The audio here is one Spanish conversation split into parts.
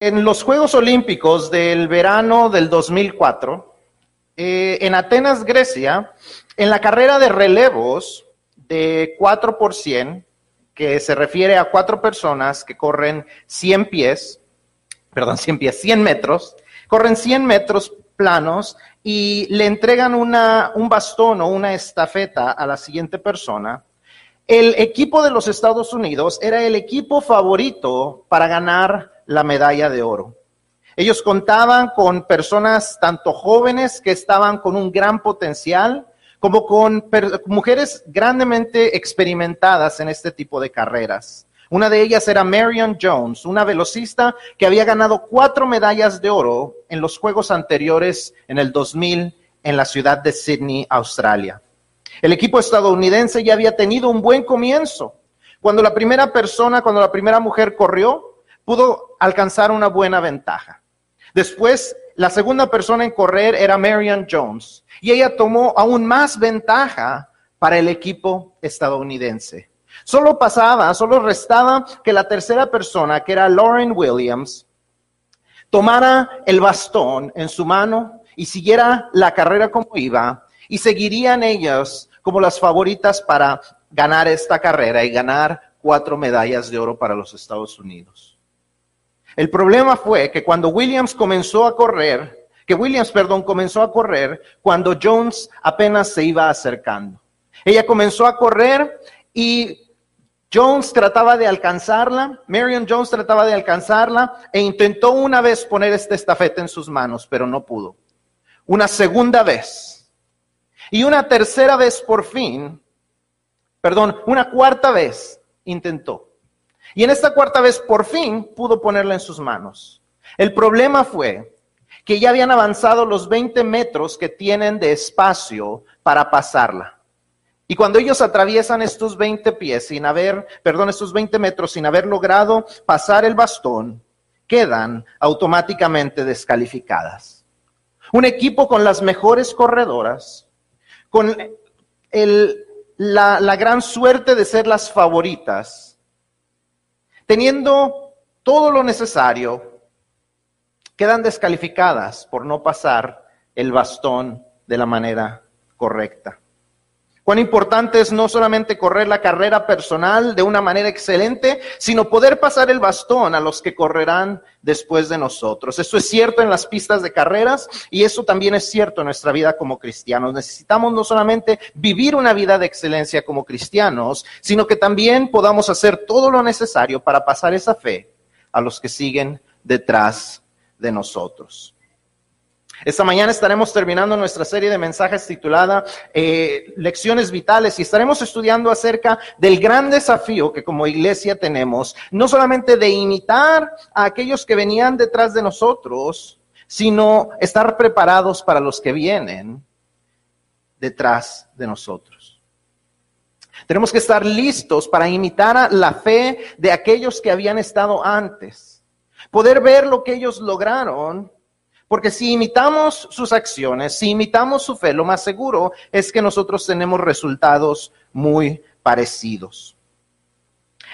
En los Juegos Olímpicos del verano del 2004, eh, en Atenas, Grecia, en la carrera de relevos de 4 por 100, que se refiere a cuatro personas que corren 100 pies, perdón, 100 pies, 100 metros, corren 100 metros planos y le entregan una, un bastón o una estafeta a la siguiente persona. El equipo de los Estados Unidos era el equipo favorito para ganar la medalla de oro. Ellos contaban con personas tanto jóvenes que estaban con un gran potencial, como con mujeres grandemente experimentadas en este tipo de carreras. Una de ellas era Marion Jones, una velocista que había ganado cuatro medallas de oro en los Juegos anteriores en el 2000 en la ciudad de Sydney, Australia. El equipo estadounidense ya había tenido un buen comienzo. Cuando la primera persona, cuando la primera mujer corrió, pudo alcanzar una buena ventaja. Después, la segunda persona en correr era Marion Jones y ella tomó aún más ventaja para el equipo estadounidense. Solo pasaba, solo restaba que la tercera persona, que era Lauren Williams, tomara el bastón en su mano y siguiera la carrera como iba y seguirían ellas como las favoritas para ganar esta carrera y ganar cuatro medallas de oro para los Estados Unidos. El problema fue que cuando Williams comenzó a correr, que Williams, perdón, comenzó a correr cuando Jones apenas se iba acercando. Ella comenzó a correr y Jones trataba de alcanzarla, Marion Jones trataba de alcanzarla e intentó una vez poner esta estafeta en sus manos, pero no pudo. Una segunda vez. Y una tercera vez por fin, perdón, una cuarta vez intentó. Y en esta cuarta vez por fin pudo ponerla en sus manos. El problema fue que ya habían avanzado los 20 metros que tienen de espacio para pasarla. Y cuando ellos atraviesan estos 20 pies sin haber, perdón, estos 20 metros sin haber logrado pasar el bastón, quedan automáticamente descalificadas. Un equipo con las mejores corredoras, con la, la gran suerte de ser las favoritas, teniendo todo lo necesario quedan descalificadas por no pasar el bastón de la manera correcta. Cuán importante es no solamente correr la carrera personal de una manera excelente, sino poder pasar el bastón a los que correrán después de nosotros. Eso es cierto en las pistas de carreras y eso también es cierto en nuestra vida como cristianos. Necesitamos no solamente vivir una vida de excelencia como cristianos, sino que también podamos hacer todo lo necesario para pasar esa fe a los que siguen detrás de nosotros. Esta mañana estaremos terminando nuestra serie de mensajes titulada eh, Lecciones Vitales y estaremos estudiando acerca del gran desafío que como iglesia tenemos, no solamente de imitar a aquellos que venían detrás de nosotros, sino estar preparados para los que vienen detrás de nosotros. Tenemos que estar listos para imitar a la fe de aquellos que habían estado antes poder ver lo que ellos lograron, porque si imitamos sus acciones, si imitamos su fe, lo más seguro es que nosotros tenemos resultados muy parecidos.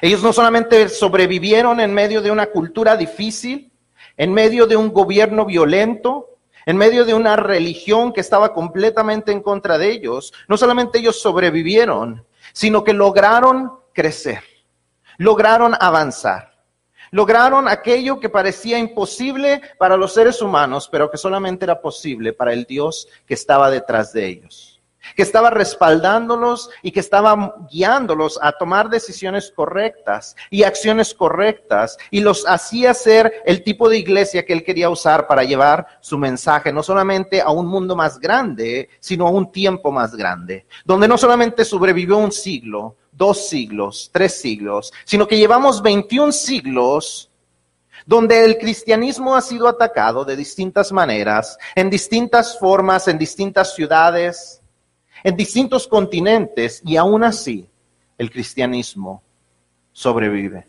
Ellos no solamente sobrevivieron en medio de una cultura difícil, en medio de un gobierno violento, en medio de una religión que estaba completamente en contra de ellos, no solamente ellos sobrevivieron, sino que lograron crecer, lograron avanzar. Lograron aquello que parecía imposible para los seres humanos, pero que solamente era posible para el Dios que estaba detrás de ellos, que estaba respaldándolos y que estaba guiándolos a tomar decisiones correctas y acciones correctas y los hacía ser el tipo de iglesia que él quería usar para llevar su mensaje, no solamente a un mundo más grande, sino a un tiempo más grande, donde no solamente sobrevivió un siglo, dos siglos, tres siglos, sino que llevamos 21 siglos donde el cristianismo ha sido atacado de distintas maneras, en distintas formas, en distintas ciudades, en distintos continentes, y aún así el cristianismo sobrevive.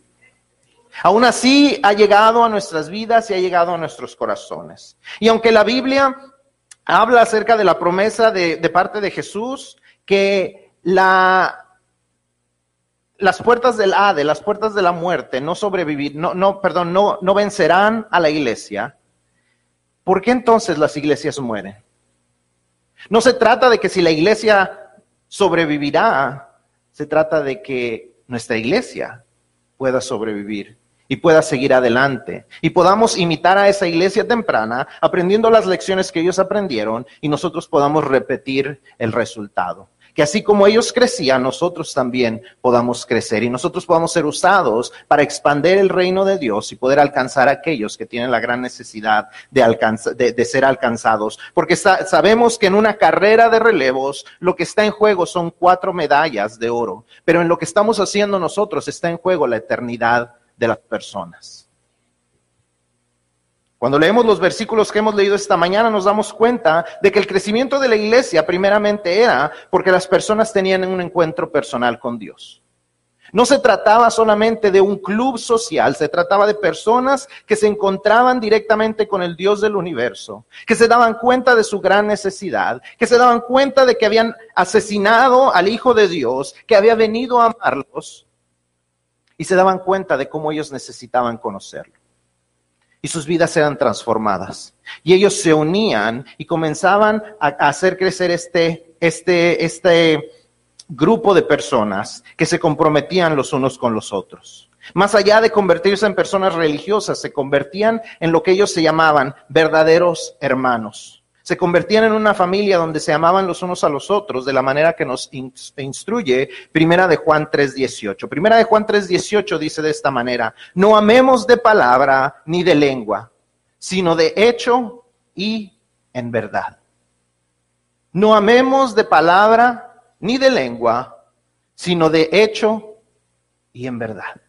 Aún así ha llegado a nuestras vidas y ha llegado a nuestros corazones. Y aunque la Biblia habla acerca de la promesa de, de parte de Jesús, que la las puertas del Ade, las puertas de la muerte, no sobrevivir, no, no, perdón, no, no vencerán a la iglesia, ¿por qué entonces las iglesias mueren? No se trata de que si la iglesia sobrevivirá, se trata de que nuestra iglesia pueda sobrevivir y pueda seguir adelante y podamos imitar a esa iglesia temprana aprendiendo las lecciones que ellos aprendieron y nosotros podamos repetir el resultado que así como ellos crecían, nosotros también podamos crecer y nosotros podamos ser usados para expandir el reino de Dios y poder alcanzar a aquellos que tienen la gran necesidad de, de, ser alcanzados. Porque sabemos que en una carrera de relevos lo que está en juego son cuatro medallas de oro, pero en lo que estamos haciendo nosotros está en juego la eternidad de las personas. Cuando leemos los versículos que hemos leído esta mañana nos damos cuenta de que el crecimiento de la iglesia primeramente era porque las personas tenían un encuentro personal con Dios. No se trataba solamente de un club social, se trataba de personas que se encontraban directamente con el Dios del universo, que se daban cuenta de su gran necesidad, que se daban cuenta de que habían asesinado al Hijo de Dios, que había venido a amarlos, y se daban cuenta de cómo ellos necesitaban conocerlo y sus vidas eran transformadas. Y ellos se unían y comenzaban a, hacer crecer este, este, este grupo de personas que se comprometían los unos con los otros. Más allá de convertirse en personas religiosas, se convertían en lo que ellos se llamaban verdaderos hermanos se convertían en una familia donde se amaban los unos a los otros de la manera que nos instruye Primera de Juan 3:18. Primera de Juan 3:18 dice de esta manera, no amemos de palabra ni de lengua, sino de hecho y en verdad. No amemos de palabra ni de lengua, sino de hecho y en verdad.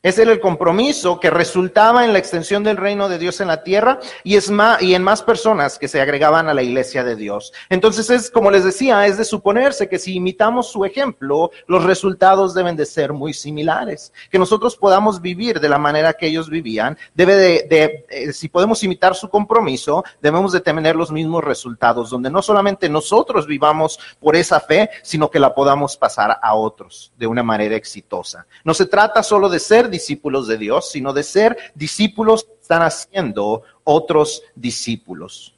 Era el compromiso que resultaba en la extensión del reino de Dios en la tierra y, es más, y en más personas que se agregaban a la iglesia de Dios. Entonces es, como les decía, es de suponerse que si imitamos su ejemplo, los resultados deben de ser muy similares. Que nosotros podamos vivir de la manera que ellos vivían, debe de, de eh, si podemos imitar su compromiso, debemos de tener los mismos resultados, donde no solamente nosotros vivamos por esa fe, sino que la podamos pasar a otros de una manera exitosa. No se trata solo de ser discípulos de Dios, sino de ser discípulos que están haciendo otros discípulos.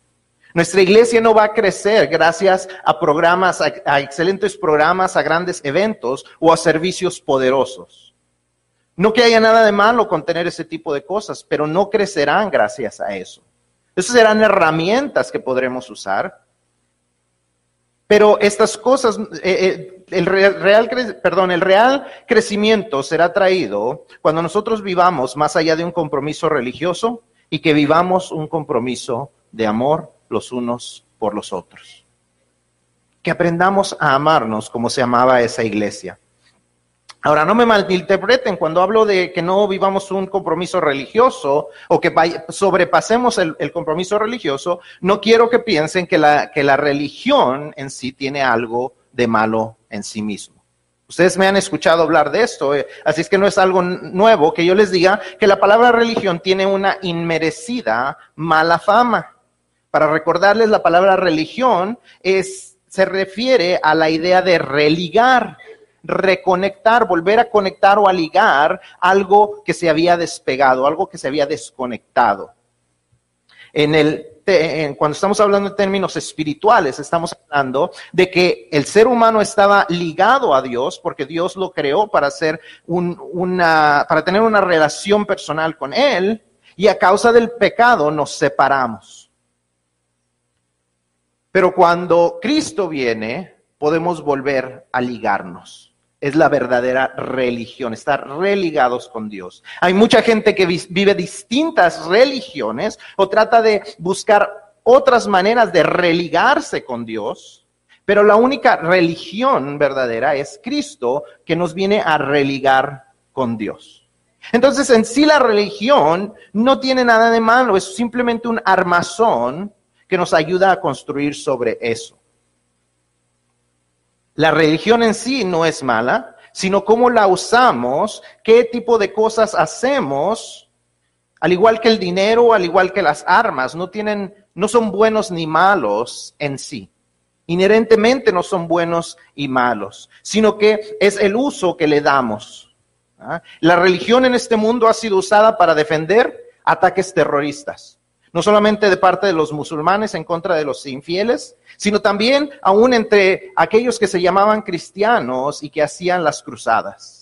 Nuestra iglesia no va a crecer gracias a programas, a, excelentes programas, a grandes eventos o a servicios poderosos. No que haya nada de malo con tener ese tipo de cosas, pero no crecerán gracias a eso. Esas serán herramientas que podremos usar. Pero estas cosas, eh, eh, el real, perdón, el real crecimiento será traído cuando nosotros vivamos más allá de un compromiso religioso y que vivamos un compromiso de amor los unos por los otros. Que aprendamos a amarnos como se amaba esa iglesia. Ahora, no me malinterpreten cuando hablo de que no vivamos un compromiso religioso o que sobrepasemos el, compromiso religioso, no quiero que piensen que la religión en sí tiene algo de malo en sí mismo. Ustedes me han escuchado hablar de esto, eh, así es que no es algo nuevo que yo les diga que la palabra religión tiene una inmerecida mala fama. Para recordarles, la palabra religión es, se refiere a la idea de religar, reconectar, volver a conectar o a ligar algo que se había despegado, algo que se había desconectado. En el cuando estamos hablando en términos espirituales, estamos hablando de que el ser humano estaba ligado a Dios porque Dios lo creó para hacer una, para tener una relación personal con Él y a causa del pecado nos separamos. Pero cuando Cristo viene, podemos volver a ligarnos es la verdadera religión, estar religados con Dios. Hay mucha gente que vive distintas religiones o trata de buscar otras maneras de religarse con Dios, pero la única religión verdadera es Cristo que nos viene a religar con Dios. Entonces, en sí la religión no tiene nada de malo, es simplemente un armazón que nos ayuda a construir sobre eso. La religión en sí no es mala, sino cómo la usamos, qué tipo de cosas hacemos, al igual que el dinero, al igual que las armas, no tienen, no son buenos ni malos en sí. Inherentemente no son buenos y malos, sino que es el uso que le damos. ¿ah? La religión en este mundo ha sido usada para defender ataques terroristas, no solamente de parte de los musulmanes en contra de los infieles, sino también aún entre aquellos que se llamaban cristianos y que hacían las cruzadas.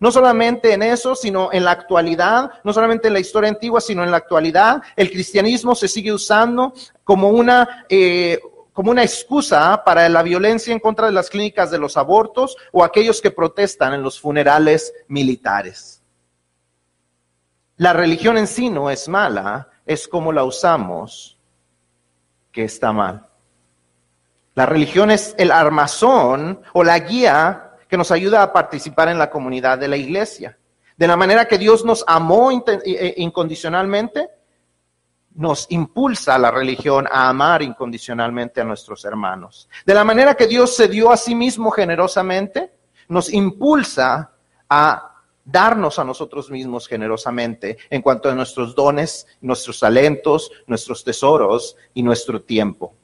No solamente en eso, sino en la actualidad, no solamente en la historia antigua, sino en la actualidad, el cristianismo se sigue usando como una, eh, como una excusa para la violencia en contra de las clínicas de los abortos o aquellos que protestan en los funerales militares. La religión en sí no es mala, es como la usamos que está mal. La religión es el armazón o la guía que nos ayuda a participar en la comunidad de la iglesia. De la manera que Dios nos amó eh, incondicionalmente, nos impulsa la religión a amar incondicionalmente a nuestros hermanos. De la manera que Dios se dio a sí mismo generosamente, nos impulsa a darnos a nosotros mismos generosamente en cuanto a nuestros dones, nuestros talentos, nuestros tesoros y nuestro tiempo.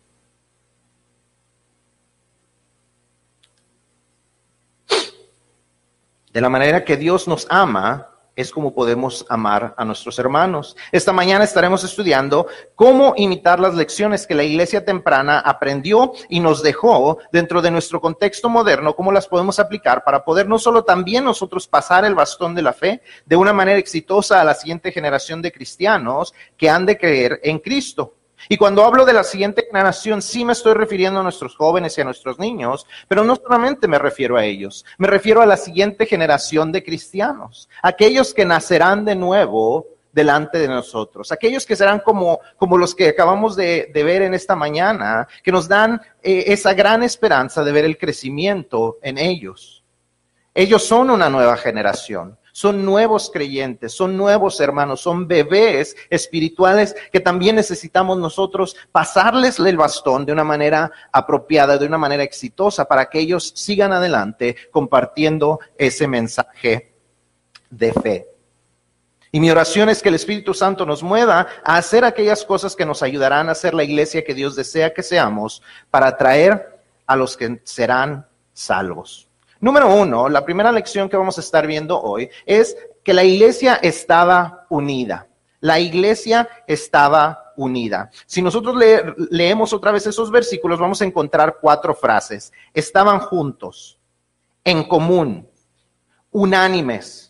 De la manera que Dios nos ama, es como podemos amar a nuestros hermanos. Esta mañana estaremos estudiando cómo imitar las lecciones que la iglesia temprana aprendió y nos dejó dentro de nuestro contexto moderno, cómo las podemos aplicar para poder no solo también nosotros pasar el bastón de la fe de una manera exitosa a la siguiente generación de cristianos que han de creer en Cristo. Y cuando hablo de la siguiente generación, sí me estoy refiriendo a nuestros jóvenes y a nuestros niños, pero no solamente me refiero a ellos, me refiero a la siguiente generación de cristianos, aquellos que nacerán de nuevo delante de nosotros, aquellos que serán como, como los que acabamos de, ver en esta mañana, que nos dan eh, esa gran esperanza de ver el crecimiento en ellos. Ellos son una nueva generación son nuevos creyentes, son nuevos hermanos, son bebés espirituales que también necesitamos nosotros pasarles el bastón de una manera apropiada, de una manera exitosa, para que ellos sigan adelante compartiendo ese mensaje de fe. Y mi oración es que el Espíritu Santo nos mueva a hacer aquellas cosas que nos ayudarán a ser la iglesia que Dios desea que seamos para atraer a los que serán salvos. Número uno, la primera lección que vamos a estar viendo hoy es que la iglesia estaba unida. La iglesia estaba unida. Si nosotros leemos otra vez esos versículos, vamos a encontrar cuatro frases. Estaban juntos, en común, unánimes,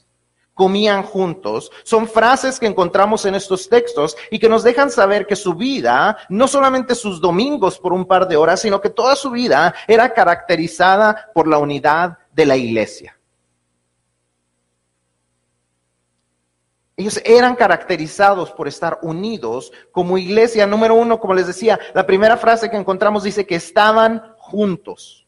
comían juntos, son frases que encontramos en estos textos y que nos dejan saber que su vida, no solamente sus domingos por un par de horas, sino que toda su vida era caracterizada por la unidad de la iglesia. Ellos eran caracterizados por estar unidos como iglesia. Número uno, como les decía, la primera frase que encontramos dice que estaban juntos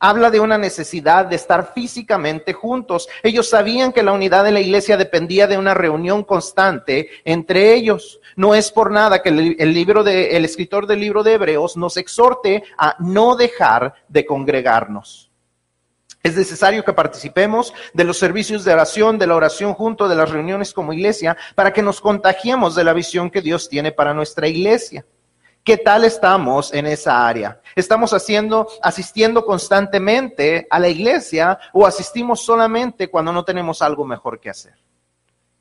habla de una necesidad de estar físicamente juntos. Ellos sabían que la unidad de la iglesia dependía de una reunión constante entre ellos. No es por nada que el, libro de, el escritor del libro de Hebreos nos exhorte a no dejar de congregarnos. Es necesario que participemos de los servicios de oración, de la oración junto, de las reuniones como iglesia, para que nos contagiemos de la visión que Dios tiene para nuestra iglesia. ¿Qué tal estamos en esa área? ¿Estamos haciendo, asistiendo constantemente a la iglesia o asistimos solamente cuando no tenemos algo mejor que hacer?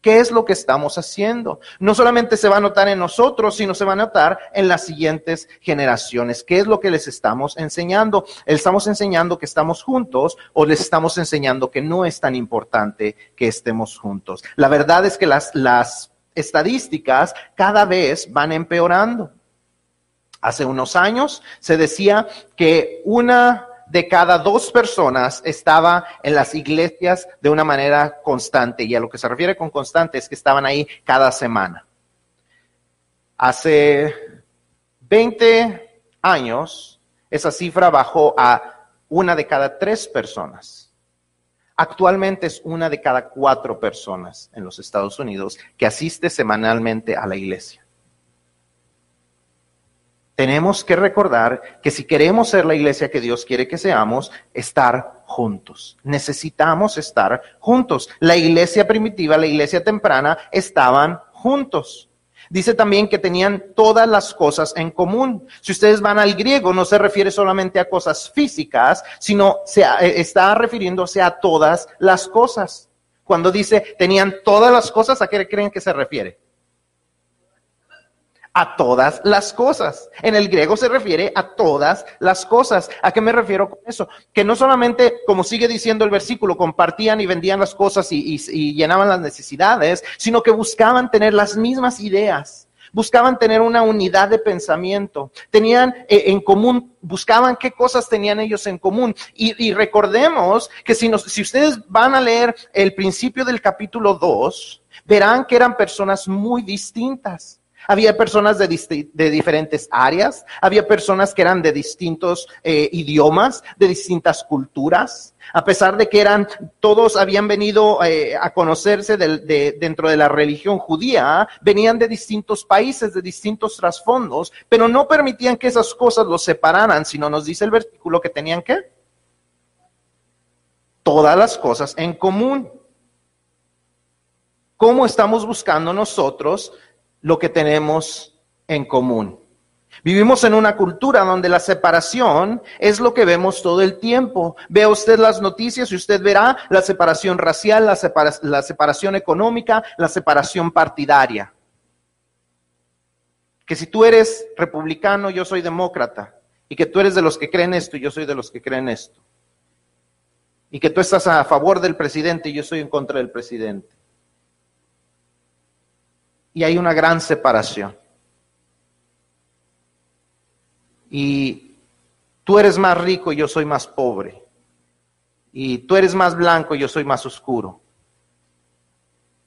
¿Qué es lo que estamos haciendo? No solamente se va a notar en nosotros, sino se va a notar en las siguientes generaciones. ¿Qué es lo que les estamos enseñando? ¿Estamos enseñando que estamos juntos o les estamos enseñando que no es tan importante que estemos juntos? La verdad es que las, las estadísticas cada vez van empeorando. Hace unos años se decía que una de cada dos personas estaba en las iglesias de una manera constante. Y a lo que se refiere con constante es que estaban ahí cada semana. Hace 20 años, esa cifra bajó a una de cada tres personas. Actualmente es una de cada cuatro personas en los Estados Unidos que asiste semanalmente a la iglesia tenemos que recordar que si queremos ser la iglesia que Dios quiere que seamos, estar juntos. Necesitamos estar juntos. La iglesia primitiva, la iglesia temprana estaban juntos. Dice también que tenían todas las cosas en común. Si ustedes van al griego, no se refiere solamente a cosas físicas, sino se, eh, está refiriéndose a todas las cosas. Cuando dice tenían todas las cosas, ¿a qué creen que se refiere? A todas las cosas. En el griego se refiere a todas las cosas. ¿A qué me refiero con eso? Que no solamente, como sigue diciendo el versículo, compartían y vendían las cosas y, llenaban las necesidades, sino que buscaban tener las mismas ideas. Buscaban tener una unidad de pensamiento, tenían eh, en común, buscaban qué cosas tenían ellos en común. Y, recordemos que si, si ustedes van a leer el principio del capítulo 2, verán que eran personas muy distintas. Había personas de, diferentes áreas, había personas que eran de distintos eh, idiomas, de distintas culturas, a pesar de que eran, todos habían venido eh, a conocerse dentro de la religión judía, venían de distintos países, de distintos trasfondos, pero no permitían que esas cosas los separaran, sino nos dice el versículo que tenían que todas las cosas en común. ¿Cómo estamos buscando nosotros lo que tenemos en común. Vivimos en una cultura donde la separación es lo que vemos todo el tiempo. Vea usted las noticias y usted verá la separación racial, la, separación económica, la separación partidaria. Que si tú eres republicano, yo soy demócrata. Y que tú eres de los que creen esto y yo soy de los que creen esto. Y que tú estás a favor del presidente y yo soy en contra del presidente y hay una gran separación. Y tú eres más rico y yo soy más pobre. Y tú eres más blanco y yo soy más oscuro.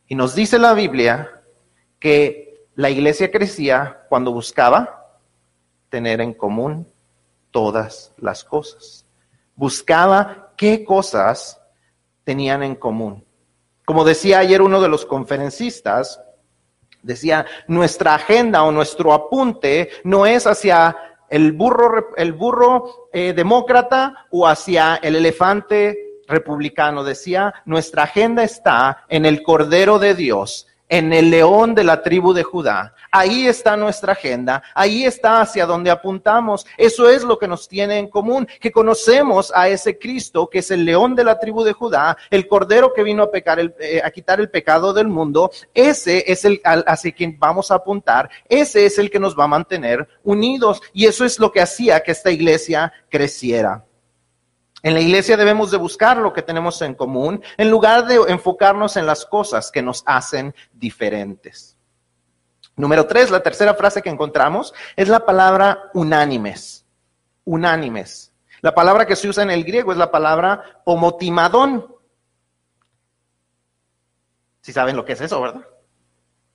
Y nos dice la Biblia que la iglesia crecía cuando buscaba tener en común todas las cosas. Buscaba qué cosas tenían en común. Como decía ayer uno de los conferencistas, Decía, nuestra agenda o nuestro apunte no es hacia el burro, el burro eh, demócrata o hacia el elefante republicano. Decía, nuestra agenda está en el Cordero de Dios, en el león de la tribu de Judá. Ahí está nuestra agenda, ahí está hacia donde apuntamos. Eso es lo que nos tiene en común, que conocemos a ese Cristo que es el león de la tribu de Judá, el cordero que vino a, pecar eh, a quitar el pecado del mundo. Ese es el hacia quien vamos a apuntar, ese es el que nos va a mantener unidos. Y eso es lo que hacía que esta iglesia creciera. En la iglesia debemos de buscar lo que tenemos en común en lugar de enfocarnos en las cosas que nos hacen diferentes. Número tres, la tercera frase que encontramos es la palabra unánimes. Unánimes. La palabra que se usa en el griego es la palabra homotimadón. Si saben lo que es eso, ¿verdad?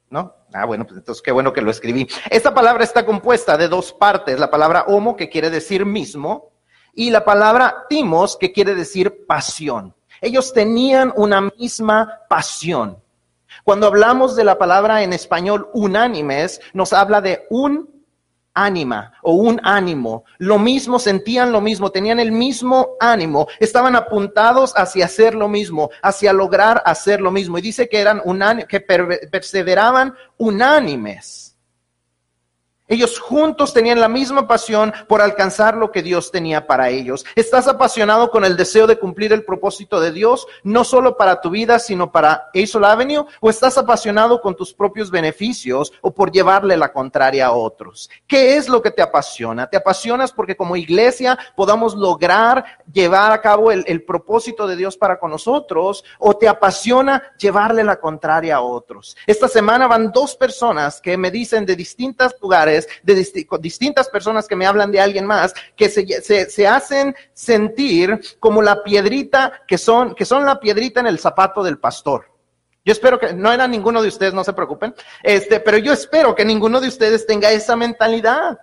¿No? Ah, bueno, pues entonces qué bueno que lo escribí. Esta palabra está compuesta de dos partes. La palabra homo, que quiere decir mismo, y la palabra timos, que quiere decir pasión. Ellos tenían una misma pasión. Cuando hablamos de la palabra en español unánimes, nos habla de un ánima o un ánimo. Lo mismo, sentían lo mismo, tenían el mismo ánimo, estaban apuntados hacia hacer lo mismo, hacia lograr hacer lo mismo. Y dice que eran que perseveraban unánimes. Ellos juntos tenían la misma pasión por alcanzar lo que Dios tenía para ellos. ¿Estás apasionado con el deseo de cumplir el propósito de Dios, no solo para tu vida, sino para Hazel Avenue? ¿O estás apasionado con tus propios beneficios o por llevarle la contraria a otros? ¿Qué es lo que te apasiona? ¿Te apasionas porque como iglesia podamos lograr llevar a cabo el, propósito de Dios para con nosotros? ¿O te apasiona llevarle la contraria a otros? Esta semana van dos personas que me dicen de distintos lugares, de distintas personas que me hablan de alguien más, que se, hacen sentir como la piedrita, que son, que son la piedrita en el zapato del pastor. Yo espero que no era ninguno de ustedes, no se preocupen, este, pero yo espero que ninguno de ustedes tenga esa mentalidad.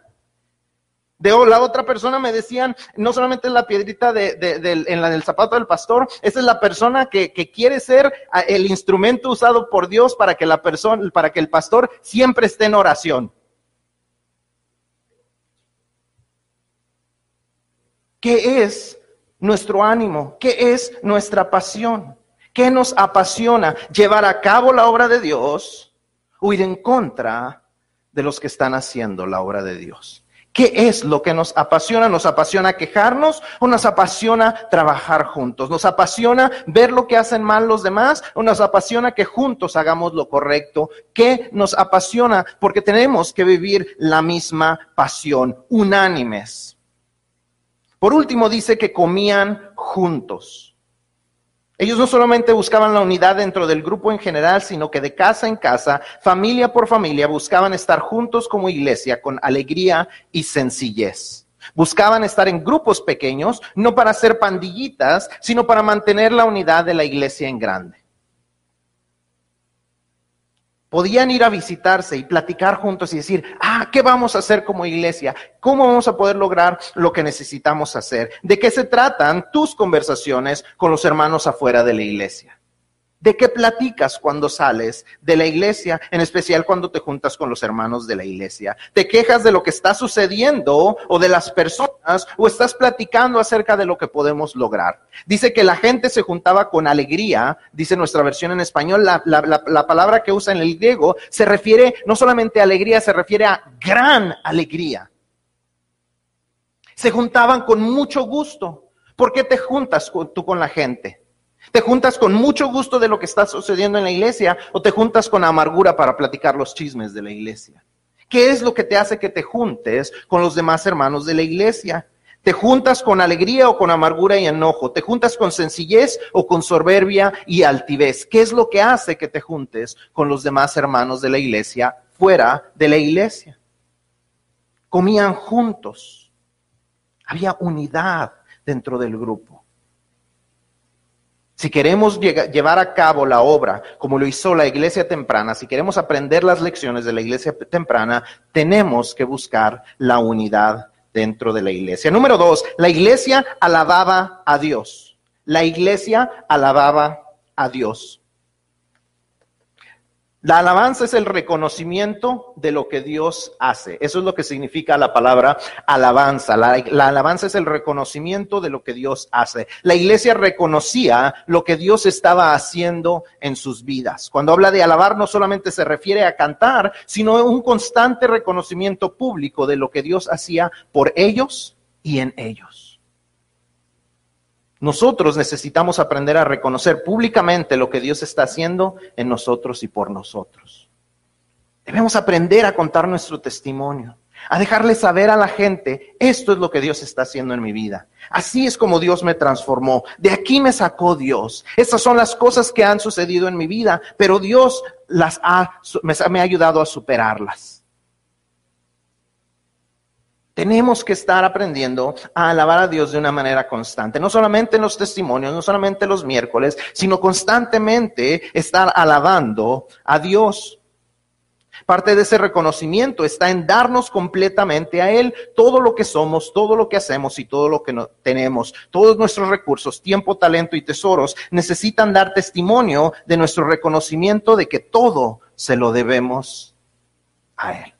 De la otra persona me decían, no solamente es la piedrita de, en la del zapato del pastor, esa es la persona que, que, quiere ser el instrumento usado por Dios para que la persona, para que el pastor siempre esté en oración. ¿Qué es nuestro ánimo? ¿Qué es nuestra pasión? ¿Qué nos apasiona? ¿Llevar a cabo la obra de Dios o ir en contra de los que están haciendo la obra de Dios. ¿Qué es lo que nos apasiona? ¿Nos apasiona quejarnos o nos apasiona trabajar juntos? ¿Nos apasiona ver lo que hacen mal los demás o nos apasiona que juntos hagamos lo correcto? ¿Qué nos apasiona? Porque tenemos que vivir la misma pasión, unánimes. Por último, dice que comían juntos. Ellos no solamente buscaban la unidad dentro del grupo en general, sino que de casa en casa, familia por familia, buscaban estar juntos como iglesia con alegría y sencillez. Buscaban estar en grupos pequeños, no para ser pandillitas, sino para mantener la unidad de la iglesia en grande. Podían ir a visitarse y platicar juntos y decir, ah, ¿qué vamos a hacer como iglesia? ¿Cómo vamos a poder lograr lo que necesitamos hacer? ¿De qué se tratan tus conversaciones con los hermanos afuera de la iglesia? ¿De qué platicas cuando sales de la iglesia, en especial cuando te juntas con los hermanos de la iglesia? ¿Te quejas de lo que está sucediendo o de las personas o estás platicando acerca de lo que podemos lograr? Dice que la gente se juntaba con alegría, dice nuestra versión en español, la, la palabra que usa en el griego se refiere no solamente a alegría, se refiere a gran alegría. Se juntaban con mucho gusto. ¿Por qué te juntas tú con la gente? ¿Te juntas con mucho gusto de lo que está sucediendo en la iglesia o te juntas con amargura para platicar los chismes de la iglesia? ¿Qué es lo que te hace que te juntes con los demás hermanos de la iglesia? ¿Te juntas con alegría o con amargura y enojo? ¿Te juntas con sencillez o con soberbia y altivez? ¿Qué es lo que hace que te juntes con los demás hermanos de la iglesia fuera de la iglesia? Comían juntos. Había unidad dentro del grupo. Si queremos llevar a cabo la obra como lo hizo la iglesia temprana, si queremos aprender las lecciones de la iglesia temprana, tenemos que buscar la unidad dentro de la iglesia. Número dos, la iglesia alababa a Dios. La iglesia alababa a Dios. La alabanza es el reconocimiento de lo que Dios hace. Eso es lo que significa la palabra alabanza. La, alabanza es el reconocimiento de lo que Dios hace. La iglesia reconocía lo que Dios estaba haciendo en sus vidas. Cuando habla de alabar no solamente se refiere a cantar, sino un constante reconocimiento público de lo que Dios hacía por ellos y en ellos. Nosotros necesitamos aprender a reconocer públicamente lo que Dios está haciendo en nosotros y por nosotros. Debemos aprender a contar nuestro testimonio, a dejarle saber a la gente, esto es lo que Dios está haciendo en mi vida. Así es como Dios me transformó. De aquí me sacó Dios. Estas son las cosas que han sucedido en mi vida, pero Dios las ha, me ha ayudado a superarlas. Tenemos que estar aprendiendo a alabar a Dios de una manera constante, no solamente en los testimonios, no solamente los miércoles, sino constantemente estar alabando a Dios. Parte de ese reconocimiento está en darnos completamente a Él todo lo que somos, todo lo que hacemos y todo lo que tenemos. Todos nuestros recursos, tiempo, talento y tesoros necesitan dar testimonio de nuestro reconocimiento de que todo se lo debemos a Él.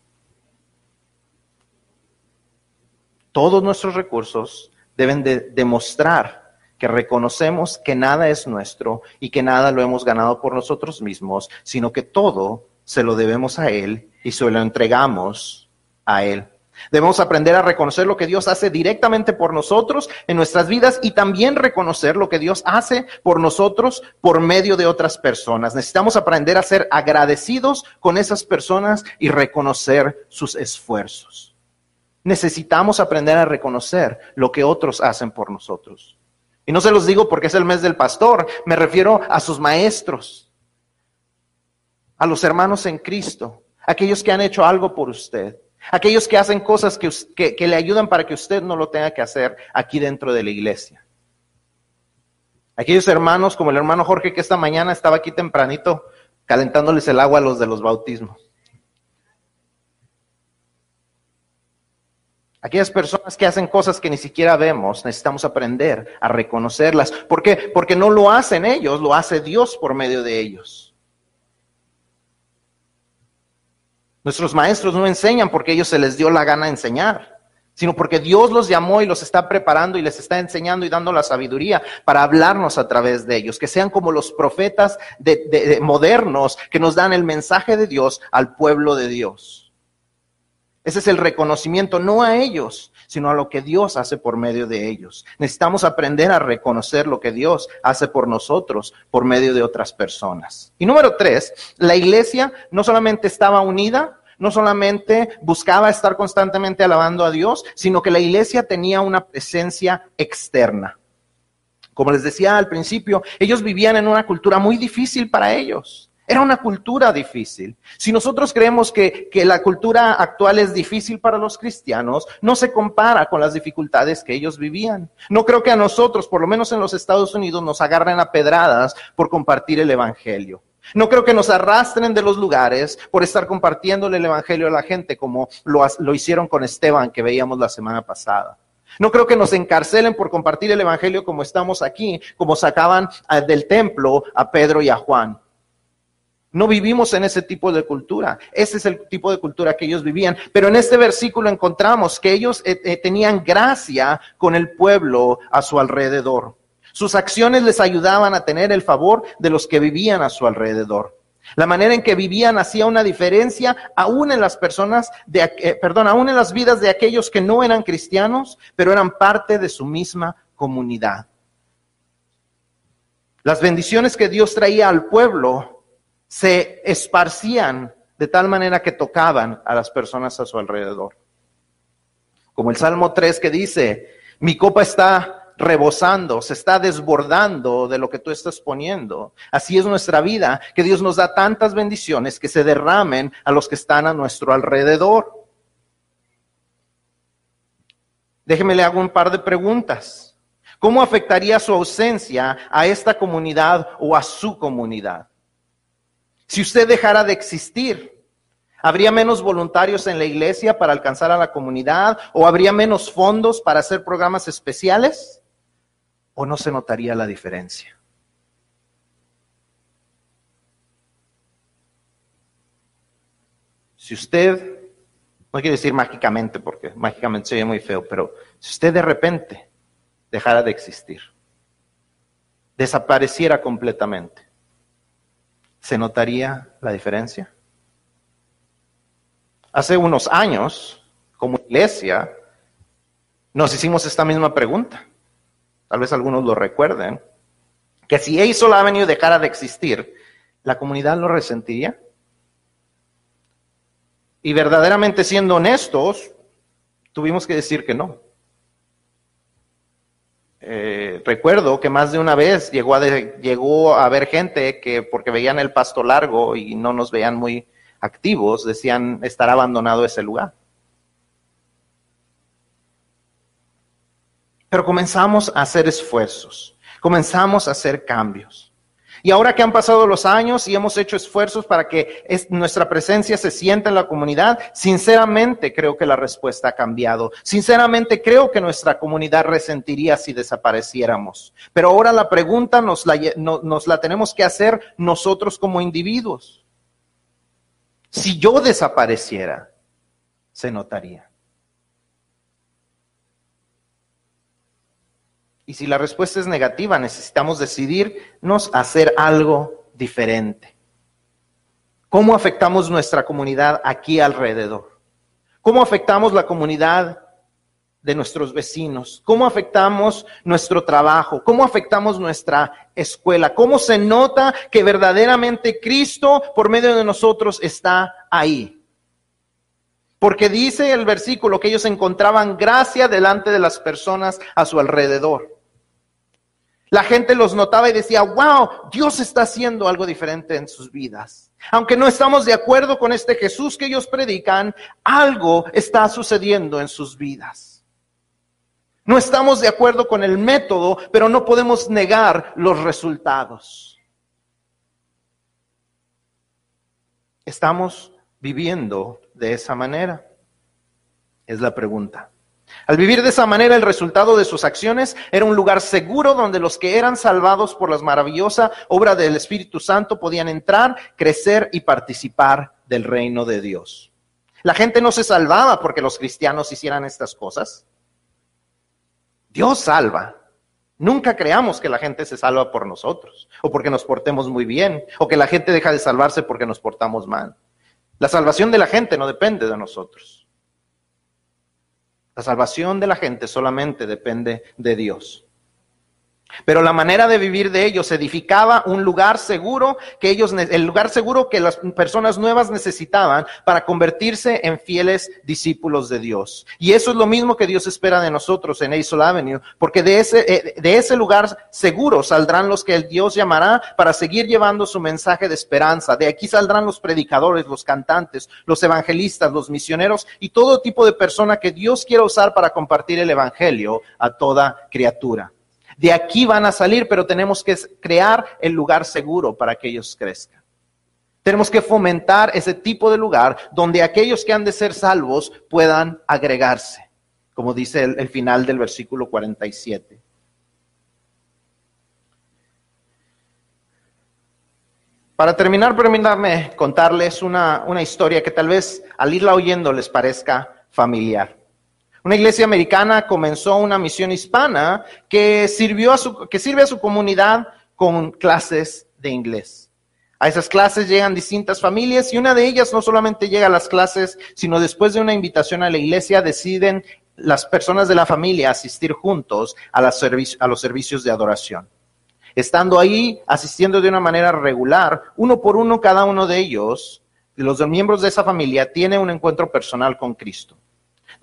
Todos nuestros recursos deben de demostrar que reconocemos que nada es nuestro y que nada lo hemos ganado por nosotros mismos, sino que todo se lo debemos a Él y se lo entregamos a Él. Debemos aprender a reconocer lo que Dios hace directamente por nosotros en nuestras vidas y también reconocer lo que Dios hace por nosotros por medio de otras personas. Necesitamos aprender a ser agradecidos con esas personas y reconocer sus esfuerzos. Necesitamos aprender a reconocer lo que otros hacen por nosotros. Y no se los digo porque es el mes del pastor, me refiero a sus maestros, a los hermanos en Cristo, aquellos que han hecho algo por usted, aquellos que hacen cosas que, le ayudan para que usted no lo tenga que hacer aquí dentro de la iglesia. Aquellos hermanos como el hermano Jorge que esta mañana estaba aquí tempranito calentándoles el agua a los de los bautismos. Aquellas personas que hacen cosas que ni siquiera vemos, necesitamos aprender a reconocerlas. ¿Por qué? Porque no lo hacen ellos, lo hace Dios por medio de ellos. Nuestros maestros no enseñan porque ellos se les dio la gana enseñar, sino porque Dios los llamó y los está preparando y les está enseñando y dando la sabiduría para hablarnos a través de ellos, que sean como los profetas modernos que nos dan el mensaje de Dios al pueblo de Dios. Ese es el reconocimiento, no a ellos, sino a lo que Dios hace por medio de ellos. Necesitamos aprender a reconocer lo que Dios hace por nosotros por medio de otras personas. Y número tres, la iglesia no solamente estaba unida, no solamente buscaba estar constantemente alabando a Dios, sino que la iglesia tenía una presencia externa. Como les decía al principio, ellos vivían en una cultura muy difícil para ellos. Era una cultura difícil. Si nosotros creemos que, la cultura actual es difícil para los cristianos, no se compara con las dificultades que ellos vivían. No creo que a nosotros, por lo menos en los Estados Unidos, nos agarren a pedradas por compartir el Evangelio. No creo que nos arrastren de los lugares por estar compartiéndole el Evangelio a la gente como lo, lo hicieron con Esteban que veíamos la semana pasada. No creo que nos encarcelen por compartir el Evangelio como estamos aquí, como sacaban ah, del templo a Pedro y a Juan. No vivimos en ese tipo de cultura. Ese es el tipo de cultura que ellos vivían. Pero en este versículo encontramos que ellos eh, eh, tenían gracia con el pueblo a su alrededor. Sus acciones les ayudaban a tener el favor de los que vivían a su alrededor. La manera en que vivían hacía una diferencia aún en las personas, de, eh, perdón, aún en las vidas de aquellos que no eran cristianos, pero eran parte de su misma comunidad. Las bendiciones que Dios traía al pueblo se esparcían de tal manera que tocaban a las personas a su alrededor. Como el Salmo 3 que dice, mi copa está rebosando, se está desbordando de lo que tú estás poniendo. Así es nuestra vida, que Dios nos da tantas bendiciones que se derramen a los que están a nuestro alrededor. Déjeme le hago un par de preguntas. ¿Cómo afectaría su ausencia a esta comunidad o a su comunidad? Si usted dejara de existir, ¿habría menos voluntarios en la iglesia para alcanzar a la comunidad? ¿O habría menos fondos para hacer programas especiales? ¿O no se notaría la diferencia? Si usted, no quiero decir mágicamente, porque mágicamente se muy feo, pero si usted de repente dejara de existir, desapareciera completamente, ¿se notaría la diferencia? Hace unos años, como iglesia, nos hicimos esta misma pregunta. Tal vez algunos lo recuerden. Que si Aisol Avenue dejara de existir, ¿la comunidad lo resentiría? Y verdaderamente siendo honestos, tuvimos que decir que no. Eh, recuerdo que más de una vez llegó a, llegó a haber gente que porque veían el pasto largo y no nos veían muy activos, decían estar abandonado ese lugar. Pero comenzamos a hacer esfuerzos, comenzamos a hacer cambios. Y ahora que han pasado los años y hemos hecho esfuerzos para que nuestra presencia se sienta en la comunidad, sinceramente creo que la respuesta ha cambiado. Sinceramente creo que nuestra comunidad resentiría si desapareciéramos. Pero ahora la pregunta nos la, tenemos que hacer nosotros como individuos. Si yo desapareciera, se notaría. Y si la respuesta es negativa, necesitamos decidirnos a hacer algo diferente. ¿Cómo afectamos nuestra comunidad aquí alrededor? ¿Cómo afectamos la comunidad de nuestros vecinos? ¿Cómo afectamos nuestro trabajo? ¿Cómo afectamos nuestra escuela? ¿Cómo se nota que verdaderamente Cristo por medio de nosotros está ahí? Porque dice el versículo que ellos encontraban gracia delante de las personas a su alrededor. La gente los notaba y decía, wow, Dios está haciendo algo diferente en sus vidas. Aunque no estamos de acuerdo con este Jesús que ellos predican, algo está sucediendo en sus vidas. No estamos de acuerdo con el método, pero no podemos negar los resultados. ¿Estamos viviendo de esa manera? Es la pregunta. Al vivir de esa manera, el resultado de sus acciones era un lugar seguro donde los que eran salvados por la maravillosa obra del Espíritu Santo podían entrar, crecer y participar del reino de Dios. La gente no se salvaba porque los cristianos hicieran estas cosas. Dios salva. Nunca creamos que la gente se salva por nosotros, o porque nos portemos muy bien, o que la gente deja de salvarse porque nos portamos mal. La salvación de la gente no depende de nosotros. La salvación de la gente solamente depende de Dios. Pero la manera de vivir de ellos edificaba un lugar seguro que ellos, el lugar seguro que las personas nuevas necesitaban para convertirse en fieles discípulos de Dios. Y eso es lo mismo que Dios espera de nosotros en Aisol Avenue, porque de ese, eh, de ese lugar seguro saldrán los que el Dios llamará para seguir llevando su mensaje de esperanza. De aquí saldrán los predicadores, los cantantes, los evangelistas, los misioneros y todo tipo de persona que Dios quiera usar para compartir el evangelio a toda criatura. De aquí van a salir, pero tenemos que crear el lugar seguro para que ellos crezcan. Tenemos que fomentar ese tipo de lugar donde aquellos que han de ser salvos puedan agregarse, como dice el, final del versículo 47. Para terminar, permítanme contarles una, una historia que tal vez al irla oyendo les parezca familiar. Una iglesia americana comenzó una misión hispana que, sirvió a su, que sirve a su comunidad con clases de inglés. A esas clases llegan distintas familias y una de ellas no solamente llega a las clases, sino después de una invitación a la iglesia deciden las personas de la familia asistir juntos a, a los servicios de adoración. Estando ahí, asistiendo de una manera regular, uno por uno cada uno de ellos, los miembros de esa familia, tiene un encuentro personal con Cristo.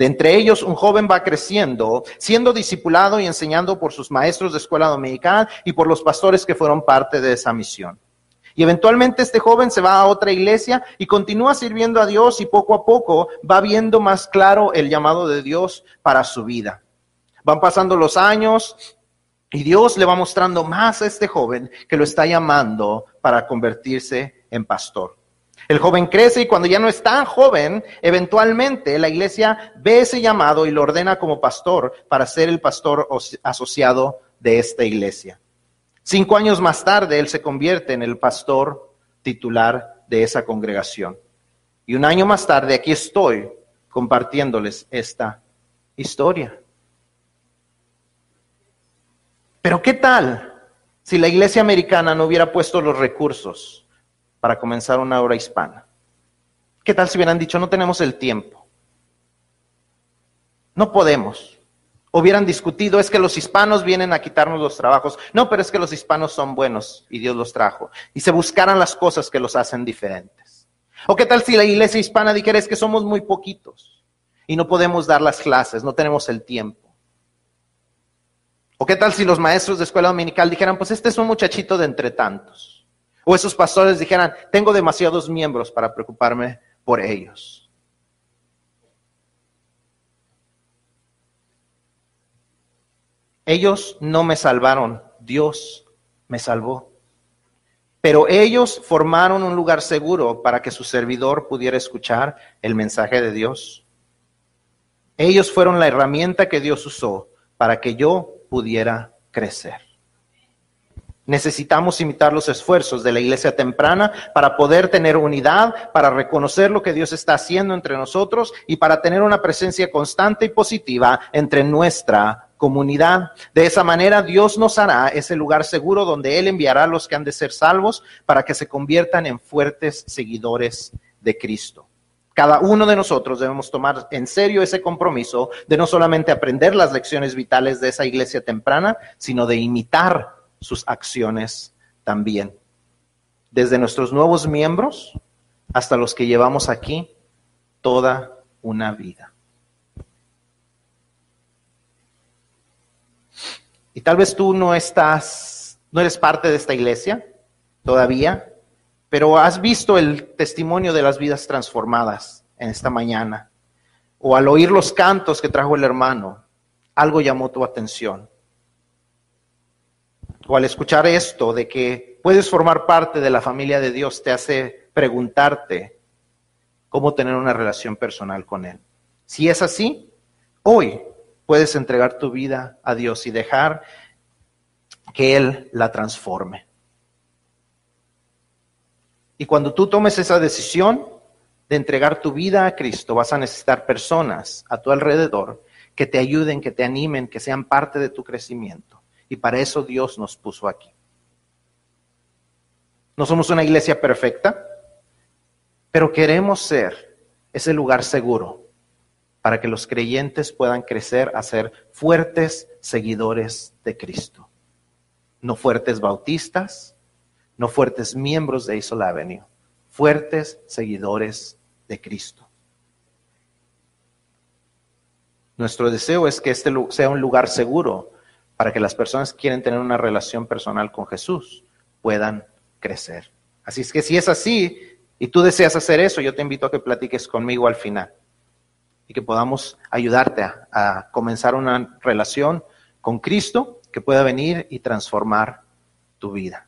De entre ellos, un joven va creciendo, siendo discipulado y enseñando por sus maestros de escuela dominical y por los pastores que fueron parte de esa misión. Y eventualmente este joven se va a otra iglesia y continúa sirviendo a Dios y poco a poco va viendo más claro el llamado de Dios para su vida. Van pasando los años y Dios le va mostrando más a este joven que lo está llamando para convertirse en pastor. El joven crece y cuando ya no es tan joven, eventualmente la iglesia ve ese llamado y lo ordena como pastor para ser el pastor asociado de esta iglesia. Cinco años más tarde, él se convierte en el pastor titular de esa congregación. Y un año más tarde, aquí estoy compartiéndoles esta historia. Pero ¿qué tal si la iglesia americana no hubiera puesto los recursos? Para comenzar una obra hispana. ¿Qué tal si hubieran dicho, no tenemos el tiempo? No podemos. Hubieran discutido, es que los hispanos vienen a quitarnos los trabajos. No, pero es que los hispanos son buenos y Dios los trajo. Y se buscaran las cosas que los hacen diferentes. ¿O qué tal si la iglesia hispana dijera, es que somos muy poquitos y no podemos dar las clases, no tenemos el tiempo? ¿O qué tal si los maestros de escuela dominical dijeran, pues este es un muchachito de entre tantos? O esos pastores dijeran, tengo demasiados miembros para preocuparme por ellos. Ellos no me salvaron, Dios me salvó. Pero ellos formaron un lugar seguro para que su servidor pudiera escuchar el mensaje de Dios. Ellos fueron la herramienta que Dios usó para que yo pudiera crecer. Necesitamos imitar los esfuerzos de la iglesia temprana para poder tener unidad, para reconocer lo que Dios está haciendo entre nosotros y para tener una presencia constante y positiva entre nuestra comunidad. De esa manera Dios nos hará ese lugar seguro donde Él enviará a los que han de ser salvos para que se conviertan en fuertes seguidores de Cristo. Cada uno de nosotros debemos tomar en serio ese compromiso de no solamente aprender las lecciones vitales de esa iglesia temprana, sino de imitar sus acciones también. Desde nuestros nuevos miembros hasta los que llevamos aquí toda una vida. Y tal vez tú no estás, no eres parte de esta iglesia todavía, pero has visto el testimonio de las vidas transformadas en esta mañana. O al oír los cantos que trajo el hermano, algo llamó tu atención o al escuchar esto de que puedes formar parte de la familia de Dios, te hace preguntarte cómo tener una relación personal con Él. Si es así, hoy puedes entregar tu vida a Dios y dejar que Él la transforme. Y cuando tú tomes esa decisión de entregar tu vida a Cristo, vas a necesitar personas a tu alrededor que te ayuden, que te animen, que sean parte de tu crecimiento. Y para eso Dios nos puso aquí. No somos una iglesia perfecta, pero queremos ser ese lugar seguro para que los creyentes puedan crecer a ser fuertes seguidores de Cristo. No fuertes bautistas, no fuertes miembros de Isol Avenue, fuertes seguidores de Cristo. Nuestro deseo es que este sea un lugar seguro para que las personas que quieren tener una relación personal con Jesús puedan crecer. Así es que si es así y tú deseas hacer eso, yo te invito a que platiques conmigo al final y que podamos ayudarte a, comenzar una relación con Cristo que pueda venir y transformar tu vida.